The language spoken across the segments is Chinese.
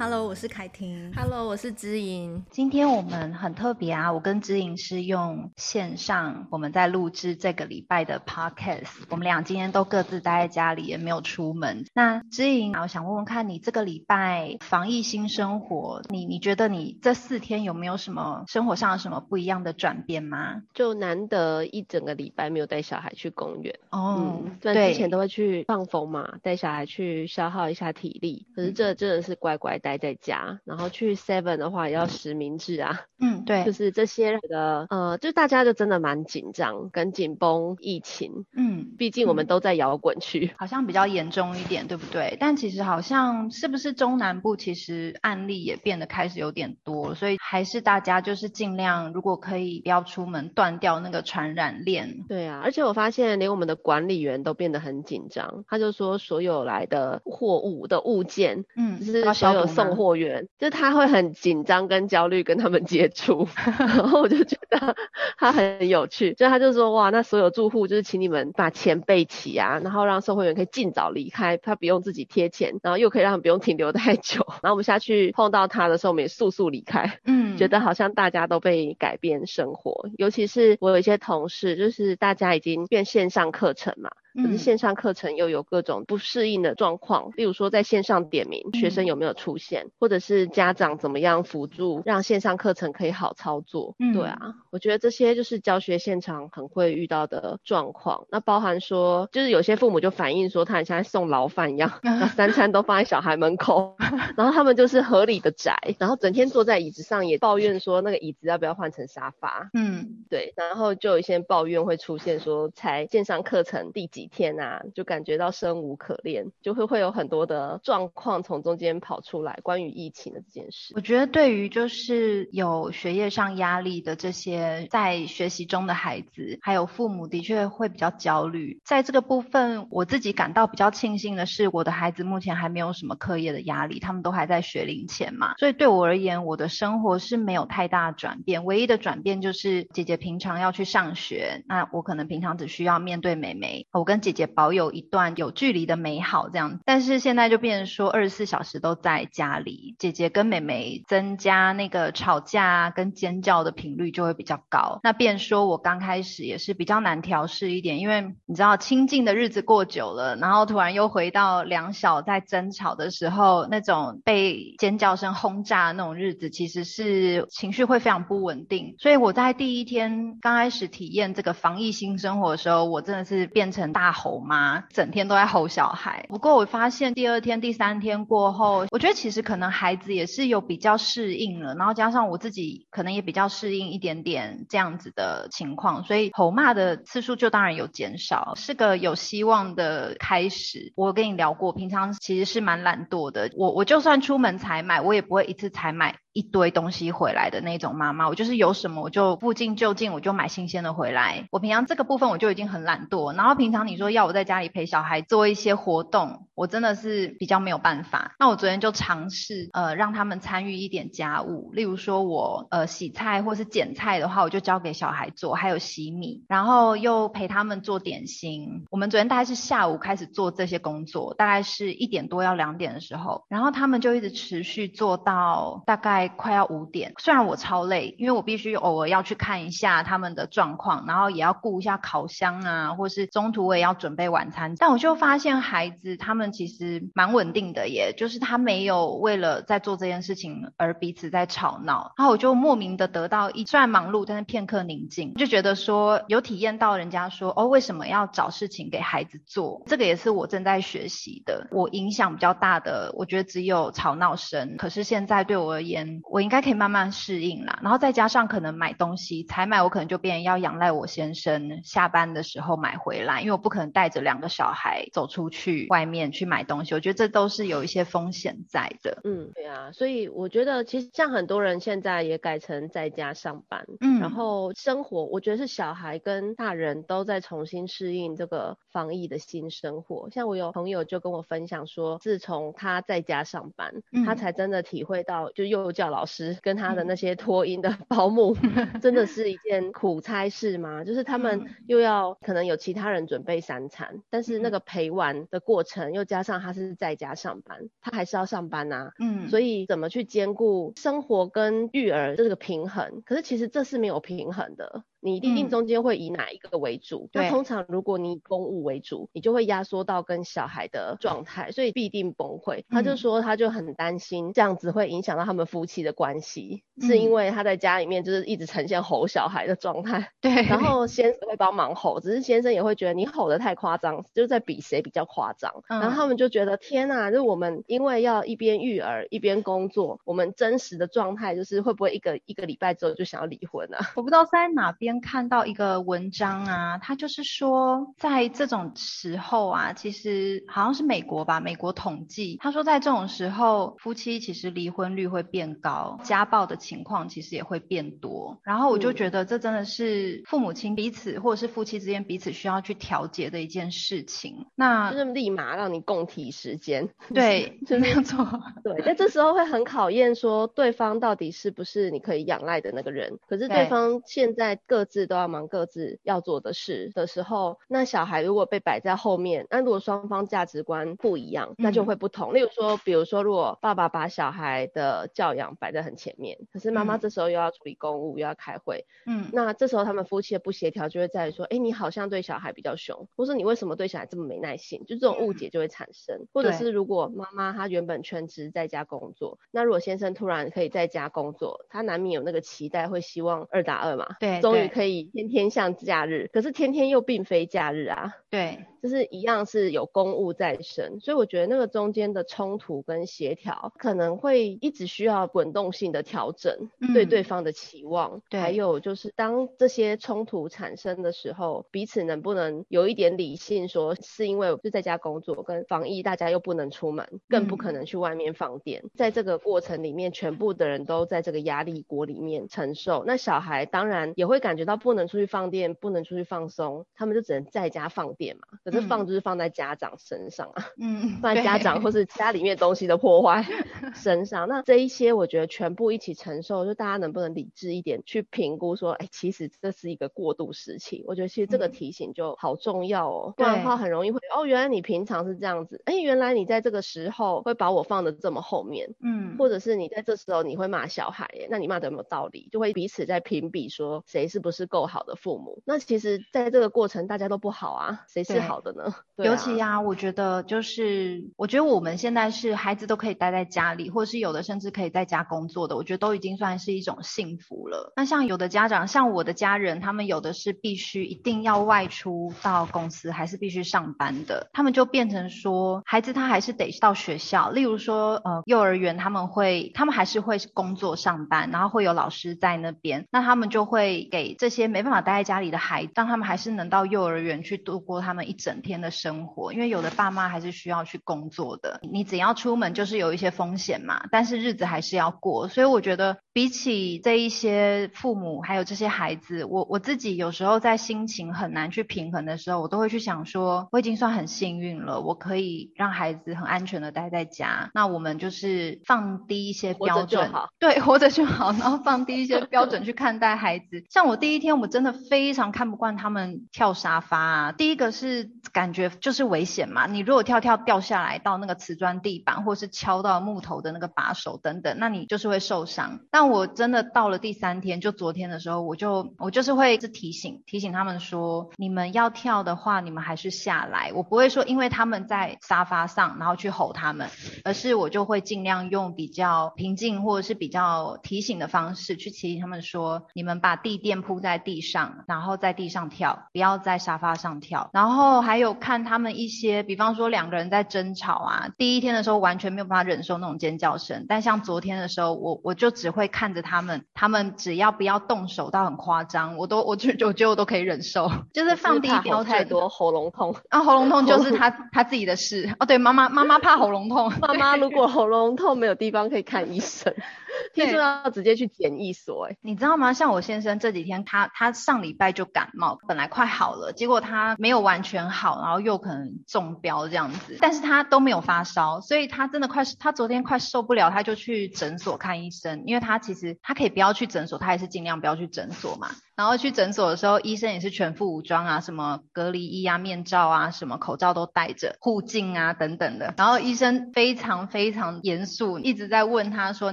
Hello，我是凯婷。Hello，我是知莹。今天我们很特别啊，我跟知莹是用线上，我们在录制这个礼拜的 Podcast。我们俩今天都各自待在家里，也没有出门。那知莹，我想问问看你这个礼拜防疫新生活，你你觉得你这四天有没有什么生活上有什么不一样的转变吗？就难得一整个礼拜没有带小孩去公园哦，嗯，对，之前都会去放风嘛，带小孩去消耗一下体力。可是这真的是乖乖带。待在家，然后去 Seven 的话也要实名制啊。嗯，对，就是这些的，呃，就大家就真的蛮紧张跟紧绷疫情。嗯，毕竟我们都在摇滚区，好像比较严重一点，对不对？但其实好像是不是中南部其实案例也变得开始有点多，所以还是大家就是尽量，如果可以不要出门，断掉那个传染链。对啊，而且我发现连我们的管理员都变得很紧张，他就说所有来的货物的物件，嗯，就是所有。送货员就他会很紧张跟焦虑跟他们接触，然后我就觉得他很有趣，就他就说哇，那所有住户就是请你们把钱备齐啊，然后让送货员可以尽早离开，他不用自己贴钱，然后又可以让他们不用停留太久，然后我们下去碰到他的时候，我们也速速离开，嗯，觉得好像大家都被改变生活，尤其是我有一些同事，就是大家已经变线上课程嘛。可是线上课程又有各种不适应的状况，例如说在线上点名，学生有没有出现，或者是家长怎么样辅助，让线上课程可以好操作。嗯，对啊，我觉得这些就是教学现场很会遇到的状况。那包含说，就是有些父母就反映说，他很像送牢饭一样，那三餐都放在小孩门口，然后他们就是合理的宅，然后整天坐在椅子上也抱怨说那个椅子要不要换成沙发。嗯，对，然后就有一些抱怨会出现说，才线上课程第几。几天啊，就感觉到生无可恋，就会会有很多的状况从中间跑出来，关于疫情的这件事。我觉得对于就是有学业上压力的这些在学习中的孩子，还有父母，的确会比较焦虑。在这个部分，我自己感到比较庆幸的是，我的孩子目前还没有什么课业的压力，他们都还在学龄前嘛，所以对我而言，我的生活是没有太大转变。唯一的转变就是姐姐平常要去上学，那我可能平常只需要面对妹妹，我。跟姐姐保有一段有距离的美好，这样。但是现在就变成说，二十四小时都在家里，姐姐跟妹妹增加那个吵架跟尖叫的频率就会比较高。那变说，我刚开始也是比较难调试一点，因为你知道，清静的日子过久了，然后突然又回到两小在争吵的时候，那种被尖叫声轰炸的那种日子，其实是情绪会非常不稳定。所以我在第一天刚开始体验这个防疫新生活的时候，我真的是变成大。吼吗？整天都在吼小孩。不过我发现第二天、第三天过后，我觉得其实可能孩子也是有比较适应了，然后加上我自己可能也比较适应一点点这样子的情况，所以吼骂的次数就当然有减少，是个有希望的开始。我跟你聊过，平常其实是蛮懒惰的，我我就算出门采买，我也不会一次采买。一堆东西回来的那种妈妈，我就是有什么我就附近就近我就买新鲜的回来。我平常这个部分我就已经很懒惰，然后平常你说要我在家里陪小孩做一些活动，我真的是比较没有办法。那我昨天就尝试呃让他们参与一点家务，例如说我呃洗菜或是剪菜的话，我就交给小孩做，还有洗米，然后又陪他们做点心。我们昨天大概是下午开始做这些工作，大概是一点多要两点的时候，然后他们就一直持续做到大概。快要五点，虽然我超累，因为我必须偶尔要去看一下他们的状况，然后也要顾一下烤箱啊，或是中途我也要准备晚餐。但我就发现孩子他们其实蛮稳定的耶，就是他没有为了在做这件事情而彼此在吵闹。然后我就莫名的得到一，虽然忙碌，但是片刻宁静，就觉得说有体验到人家说哦，为什么要找事情给孩子做？这个也是我正在学习的。我影响比较大的，我觉得只有吵闹声。可是现在对我而言，我应该可以慢慢适应啦，然后再加上可能买东西采买，我可能就变要仰赖我先生下班的时候买回来，因为我不可能带着两个小孩走出去外面去买东西，我觉得这都是有一些风险在的。嗯，对啊，所以我觉得其实像很多人现在也改成在家上班，嗯，然后生活，我觉得是小孩跟大人都在重新适应这个防疫的新生活。像我有朋友就跟我分享说，自从他在家上班，嗯，他才真的体会到就又教老师跟他的那些托婴的 保姆，真的是一件苦差事吗？就是他们又要可能有其他人准备三餐，但是那个陪玩的过程又加上他是在家上班，他还是要上班啊。嗯，所以怎么去兼顾生活跟育儿这个平衡？可是其实这是没有平衡的。你一定中间会以哪一个为主？嗯、那通常如果你以公务为主，你就会压缩到跟小孩的状态，所以必定崩溃。他就说，他就很担心这样子会影响到他们夫妻的关系，嗯、是因为他在家里面就是一直呈现吼小孩的状态。对，然后先生会帮忙吼，只是先生也会觉得你吼的太夸张，就是在比谁比较夸张。嗯、然后他们就觉得天哪，就我们因为要一边育儿一边工作，我们真实的状态就是会不会一个一个礼拜之后就想要离婚啊？我不知道在哪边。看到一个文章啊，他就是说，在这种时候啊，其实好像是美国吧，美国统计，他说在这种时候，夫妻其实离婚率会变高，家暴的情况其实也会变多。然后我就觉得这真的是父母亲彼此或者是夫妻之间彼此需要去调节的一件事情。那就是立马让你共体时间，对，就那样做。对，但这时候会很考验说对方到底是不是你可以仰赖的那个人。可是对方现在各。各自都要忙各自要做的事的时候，那小孩如果被摆在后面，那如果双方价值观不一样，那就会不同。嗯、例如说，比如说，如果爸爸把小孩的教养摆在很前面，可是妈妈这时候又要处理公务，嗯、又要开会，嗯，那这时候他们夫妻的不协调就会在于说，哎，你好像对小孩比较凶，或是你为什么对小孩这么没耐心？就这种误解就会产生。嗯、或者是如果妈妈她原本全职在家工作，那如果先生突然可以在家工作，他难免有那个期待，会希望二打二嘛，对，终于。可以天天像假日，可是天天又并非假日啊。对。就是一样是有公务在身，所以我觉得那个中间的冲突跟协调可能会一直需要滚动性的调整，对对方的期望，嗯、对，还有就是当这些冲突产生的时候，彼此能不能有一点理性，说是因为就在家工作跟防疫，大家又不能出门，更不可能去外面放电，嗯、在这个过程里面，全部的人都在这个压力锅里面承受，那小孩当然也会感觉到不能出去放电，不能出去放松，他们就只能在家放电嘛。可是放就是放在家长身上啊，嗯，放在家长或是家里面东西的破坏 身上。那这一些我觉得全部一起承受，就大家能不能理智一点去评估说，哎、欸，其实这是一个过渡时期。我觉得其实这个提醒就好重要哦，不然的话很容易会哦，原来你平常是这样子，哎、欸，原来你在这个时候会把我放的这么后面，嗯，或者是你在这时候你会骂小孩，那你骂的有没有道理？就会彼此在评比说谁是不是够好的父母。那其实在这个过程大家都不好啊，谁是好的呢？啊、尤其呀、啊，我觉得就是，我觉得我们现在是孩子都可以待在家里，或是有的甚至可以在家工作的，我觉得都已经算是一种幸福了。那像有的家长，像我的家人，他们有的是必须一定要外出到公司，还是必须上班的，他们就变成说，孩子他还是得到学校，例如说，呃，幼儿园他们会，他们还是会工作上班，然后会有老师在那边，那他们就会给这些没办法待在家里的孩子，让他们还是能到幼儿园去度过他们一整天的。生活，因为有的爸妈还是需要去工作的，你只要出门就是有一些风险嘛，但是日子还是要过，所以我觉得比起这一些父母还有这些孩子，我我自己有时候在心情很难去平衡的时候，我都会去想说，我已经算很幸运了，我可以让孩子很安全的待在家，那我们就是放低一些标准，对，活着就好，然后放低一些标准去看待孩子。像我第一天，我真的非常看不惯他们跳沙发啊，第一个是感觉。就是危险嘛，你如果跳跳掉下来到那个瓷砖地板，或是敲到木头的那个把手等等，那你就是会受伤。但我真的到了第三天，就昨天的时候，我就我就是会是提醒提醒他们说，你们要跳的话，你们还是下来。我不会说因为他们在沙发上，然后去吼他们，而是我就会尽量用比较平静或者是比较提醒的方式去提醒他们说，你们把地垫铺在地上，然后在地上跳，不要在沙发上跳。然后还有看。他们一些，比方说两个人在争吵啊，第一天的时候完全没有办法忍受那种尖叫声，但像昨天的时候，我我就只会看着他们，他们只要不要动手到很夸张，我都我就我觉得我都可以忍受，就是放低标准。太多喉咙痛啊，喉咙痛就是他 他自己的事哦。对，妈妈妈妈怕喉咙痛，妈妈如果喉咙痛没有地方可以看医生。听说要直接去检疫所，哎，你知道吗？像我先生这几天他，他上礼拜就感冒，本来快好了，结果他没有完全好，然后又可能中标这样子，但是他都没有发烧，所以他真的快，他昨天快受不了，他就去诊所看医生，因为他其实他可以不要去诊所，他也是尽量不要去诊所嘛。然后去诊所的时候，医生也是全副武装啊，什么隔离衣啊、面罩啊、什么口罩都戴着，护镜啊等等的。然后医生非常非常严肃，一直在问他说：“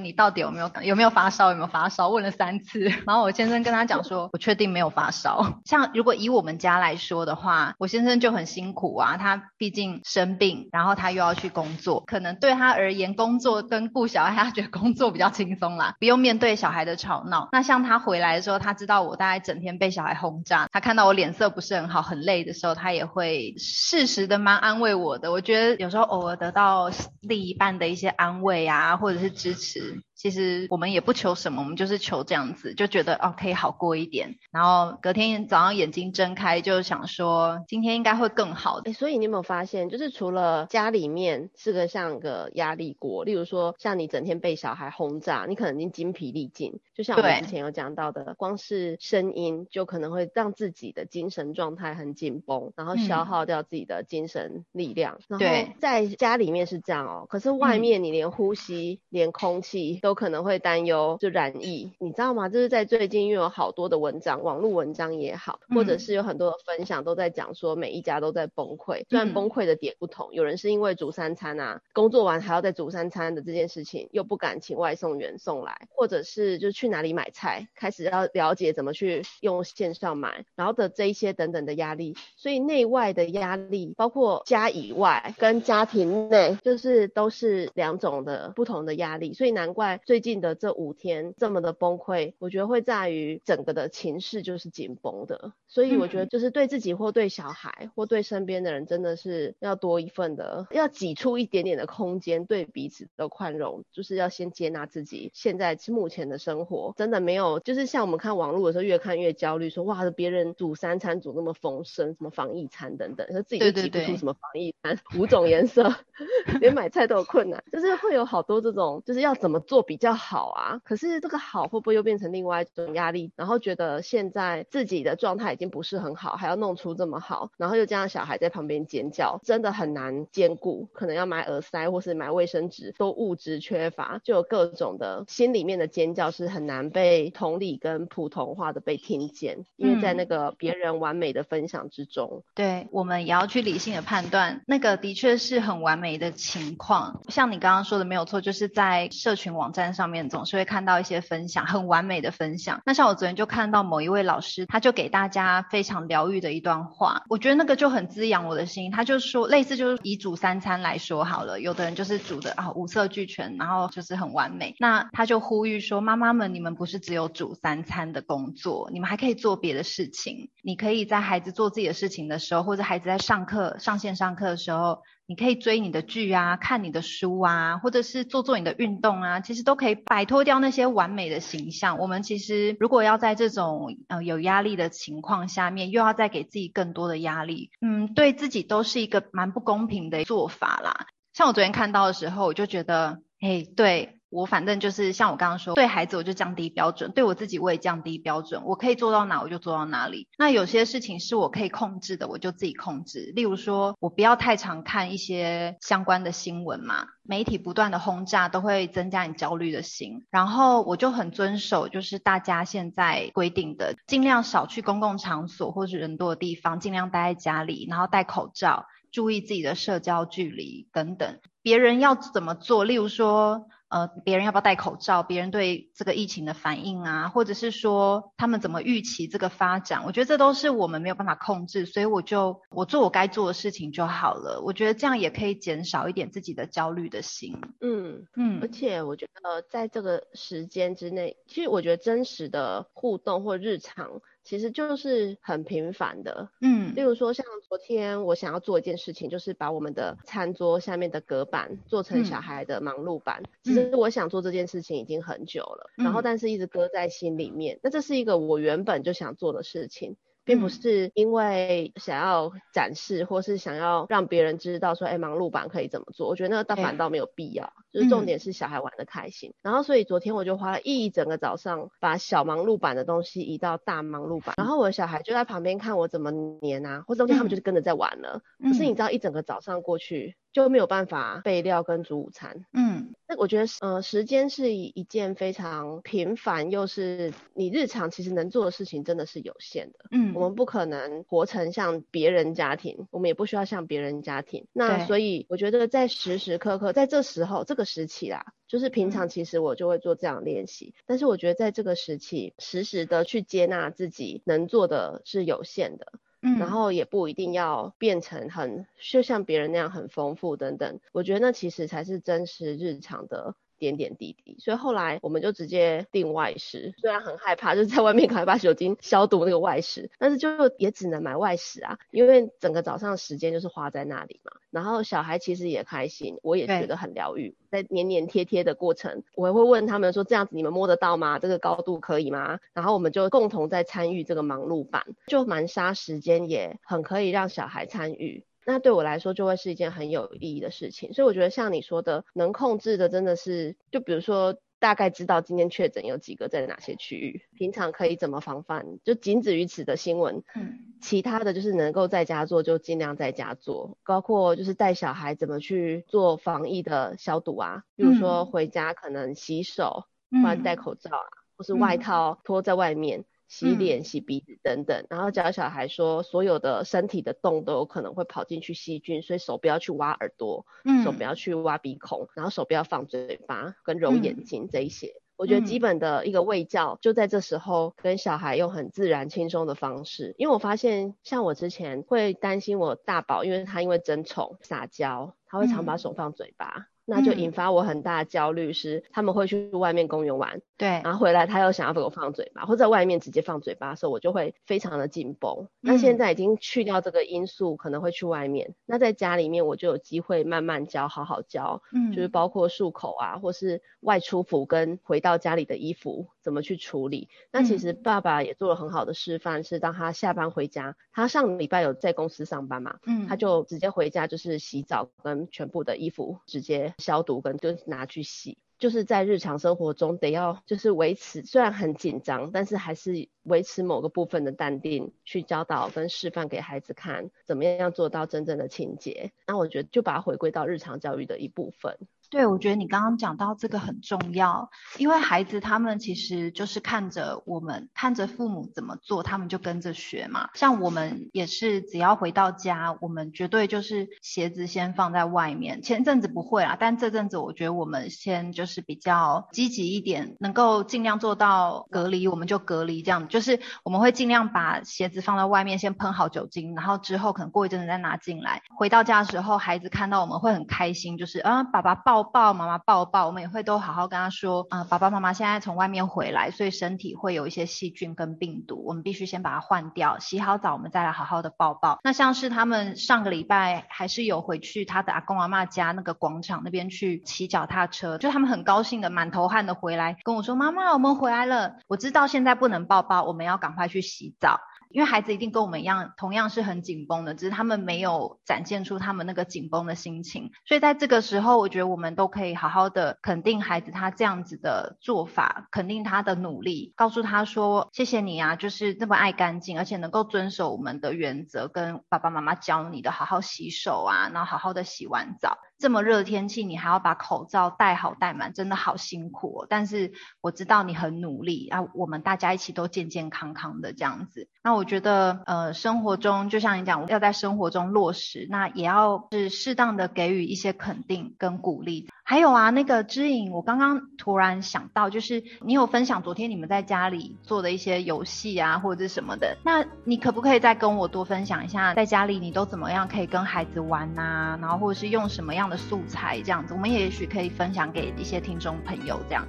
你到底有没有有没有发烧？有没有发烧？”问了三次。然后我先生跟他讲说：“我确定没有发烧。”像如果以我们家来说的话，我先生就很辛苦啊，他毕竟生病，然后他又要去工作，可能对他而言，工作跟顾小孩，他觉得工作比较轻松啦，不用面对小孩的吵闹。那像他回来的时候，他知道我大概。整天被小孩轰炸，他看到我脸色不是很好、很累的时候，他也会适时的蛮安慰我的。我觉得有时候偶尔得到另一半的一些安慰啊，或者是支持。其实我们也不求什么，我们就是求这样子，就觉得哦可以好过一点。然后隔天早上眼睛睁开，就想说今天应该会更好的。欸，所以你有没有发现，就是除了家里面是个像个压力锅，例如说像你整天被小孩轰炸，你可能已经精疲力尽。就像我们之前有讲到的，光是声音就可能会让自己的精神状态很紧绷，然后消耗掉自己的精神力量。嗯、然后在家里面是这样哦，可是外面你连呼吸、嗯、连空气。都可能会担忧就染疫，你知道吗？就是在最近，因为有好多的文章，网络文章也好，或者是有很多的分享都在讲说，每一家都在崩溃。虽然崩溃的点不同，有人是因为煮三餐啊，工作完还要再煮三餐的这件事情，又不敢请外送员送来，或者是就去哪里买菜，开始要了解怎么去用线上买，然后的这一些等等的压力，所以内外的压力，包括家以外跟家庭内，就是都是两种的不同的压力，所以难怪。最近的这五天这么的崩溃，我觉得会在于整个的情势就是紧绷的，所以我觉得就是对自己或对小孩或对身边的人，真的是要多一份的，要挤出一点点的空间，对彼此的宽容，就是要先接纳自己现在目前的生活，真的没有，就是像我们看网络的时候，越看越焦虑，说哇，别人煮三餐煮那么丰盛，什么防疫餐等等，说自己都挤不出什么防疫餐，对对对，五种颜色，连买菜都有困难，就是会有好多这种，就是要怎么做。比较好啊，可是这个好会不会又变成另外一种压力？然后觉得现在自己的状态已经不是很好，还要弄出这么好，然后又加上小孩在旁边尖叫，真的很难兼顾。可能要买耳塞或是买卫生纸，都物质缺乏，就有各种的心里面的尖叫是很难被同理跟普通话的被听见，因为在那个别人完美的分享之中，嗯、对我们也要去理性的判断，那个的确是很完美的情况。像你刚刚说的没有错，就是在社群网。站上面总是会看到一些分享，很完美的分享。那像我昨天就看到某一位老师，他就给大家非常疗愈的一段话，我觉得那个就很滋养我的心。他就说，类似就是以煮三餐来说好了，有的人就是煮的啊五色俱全，然后就是很完美。那他就呼吁说，妈妈们，你们不是只有煮三餐的工作，你们还可以做别的事情。你可以在孩子做自己的事情的时候，或者孩子在上课上线上课的时候。你可以追你的剧啊，看你的书啊，或者是做做你的运动啊，其实都可以摆脱掉那些完美的形象。我们其实如果要在这种呃有压力的情况下面，又要再给自己更多的压力，嗯，对自己都是一个蛮不公平的做法啦。像我昨天看到的时候，我就觉得，诶，对。我反正就是像我刚刚说，对孩子我就降低标准，对我自己我也降低标准。我可以做到哪我就做到哪里。那有些事情是我可以控制的，我就自己控制。例如说，我不要太常看一些相关的新闻嘛，媒体不断的轰炸都会增加你焦虑的心。然后我就很遵守，就是大家现在规定的，尽量少去公共场所或是人多的地方，尽量待在家里，然后戴口罩，注意自己的社交距离等等。别人要怎么做？例如说。呃，别人要不要戴口罩？别人对这个疫情的反应啊，或者是说他们怎么预期这个发展？我觉得这都是我们没有办法控制，所以我就我做我该做的事情就好了。我觉得这样也可以减少一点自己的焦虑的心。嗯嗯，而且我觉得在这个时间之内，其实我觉得真实的互动或日常。其实就是很平凡的，嗯，例如说像昨天我想要做一件事情，就是把我们的餐桌下面的隔板做成小孩的忙碌板。嗯、其实我想做这件事情已经很久了，嗯、然后但是一直搁在心里面。那这是一个我原本就想做的事情。并不是因为想要展示或是想要让别人知道说，哎，忙碌版可以怎么做？我觉得那个倒反倒没有必要，就是重点是小孩玩的开心。然后所以昨天我就花了一整个早上把小忙碌版的东西移到大忙碌版，然后我的小孩就在旁边看我怎么粘啊，或者他们就是跟着在玩了。可是你知道一整个早上过去。就没有办法备料跟煮午餐。嗯，那我觉得，呃，时间是一件非常平凡，又是你日常其实能做的事情真的是有限的。嗯，我们不可能活成像别人家庭，我们也不需要像别人家庭。那所以我觉得在时时刻刻，在这时候这个时期啦，就是平常其实我就会做这样练习，嗯，但是我觉得在这个时期，时时的去接纳自己能做的是有限的。嗯，然后也不一定要变成很，就像别人那样很丰富等等，我觉得那其实才是真实日常的。点点滴滴，所以后来我们就直接订外食，虽然很害怕，就是在外面赶快把酒精消毒那个外食，但是就也只能买外食啊，因为整个早上时间就是花在那里嘛。然后小孩其实也开心，我也觉得很疗愈，在黏黏贴贴的过程，我也会问他们说，这样子你们摸得到吗？这个高度可以吗？然后我们就共同在参与这个忙碌版，就蛮杀时间，也很可以让小孩参与。那对我来说就会是一件很有意义的事情，所以我觉得像你说的，能控制的真的是，就比如说大概知道今天确诊有几个在哪些区域，平常可以怎么防范，就仅止于此的新闻。嗯，其他的就是能够在家做就尽量在家做，包括就是带小孩怎么去做防疫的消毒啊，比如说回家可能洗手，或者戴口罩啊，或是外套脱在外面。洗脸、洗鼻子等等，然后教小孩说，所有的身体的洞都有可能会跑进去细菌，所以手不要去挖耳朵，嗯，手不要去挖鼻孔，然后手不要放嘴巴跟揉眼睛这一些。嗯，我觉得基本的一个喂教就在这时候跟小孩用很自然轻松的方式，因为我发现像我之前会担心我大宝，因为他因为争宠撒娇，他会常把手放嘴巴。嗯那就引发我很大的焦虑，是他们会去外面公园玩，对，然后回来他又想要给我放嘴巴，或者在外面直接放嘴巴的时候，我就会非常的紧绷。嗯。那现在已经去掉这个因素，可能会去外面。那在家里面，我就有机会慢慢教，好好教，嗯，就是包括漱口啊，或是外出服跟回到家里的衣服怎么去处理。那其实爸爸也做了很好的示范，是当他下班回家，他上礼拜有在公司上班嘛，嗯，他就直接回家就是洗澡跟全部的衣服直接。消毒跟就拿去洗，就是在日常生活中得要就是维持，虽然很紧张，但是还是维持某个部分的淡定，去教导跟示范给孩子看，怎么样做到真正的清洁。那我觉得就把它回归到日常教育的一部分。对，我觉得你刚刚讲到这个很重要，因为孩子他们其实就是看着我们，看着父母怎么做，他们就跟着学嘛。像我们也是，只要回到家，我们绝对就是鞋子先放在外面。前阵子不会啦，但这阵子我觉得我们先就是比较积极一点，能够尽量做到隔离，我们就隔离这样。就就是我们会尽量把鞋子放在外面，先喷好酒精，然后之后可能过一阵子再拿进来。回到家的时候，孩子看到我们会很开心，就是啊，爸爸抱。抱妈妈抱抱，我们也会都好好跟他说啊、爸爸妈妈现在从外面回来，所以身体会有一些细菌跟病毒，我们必须先把它换掉，洗好澡，我们再来好好的抱抱。那像是他们上个礼拜还是有回去他的阿公阿嬷家那个广场那边去骑脚踏车，就他们很高兴的满头汗的回来跟我说，妈妈，我们回来了。我知道现在不能抱抱，我们要赶快去洗澡。因为孩子一定跟我们一样，同样是很紧绷的，只是他们没有展现出他们那个紧绷的心情。所以在这个时候，我觉得我们都可以好好的肯定孩子他这样子的做法，肯定他的努力，告诉他说：“谢谢你啊，就是那么爱干净，而且能够遵守我们的原则，跟爸爸妈妈教你的，好好洗手啊，然后好好的洗完澡。”这么热的天气，你还要把口罩戴好戴满，真的好辛苦哦。但是我知道你很努力啊，我们大家一起都健健康康的这样子。那我觉得，呃，生活中就像你讲，要在生活中落实，那也要是适当的给予一些肯定跟鼓励。还有啊，那个知影，我刚刚突然想到，就是你有分享昨天你们在家里做的一些游戏啊，或者是什么的。那你可不可以再跟我多分享一下，在家里你都怎么样可以跟孩子玩啊？然后或者是用什么样的素材这样子？我们也许可以分享给一些听众朋友这样。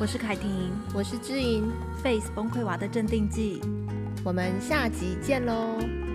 我是凯婷，我是知音，Face 崩溃娃的镇定剂，我们下集见喽。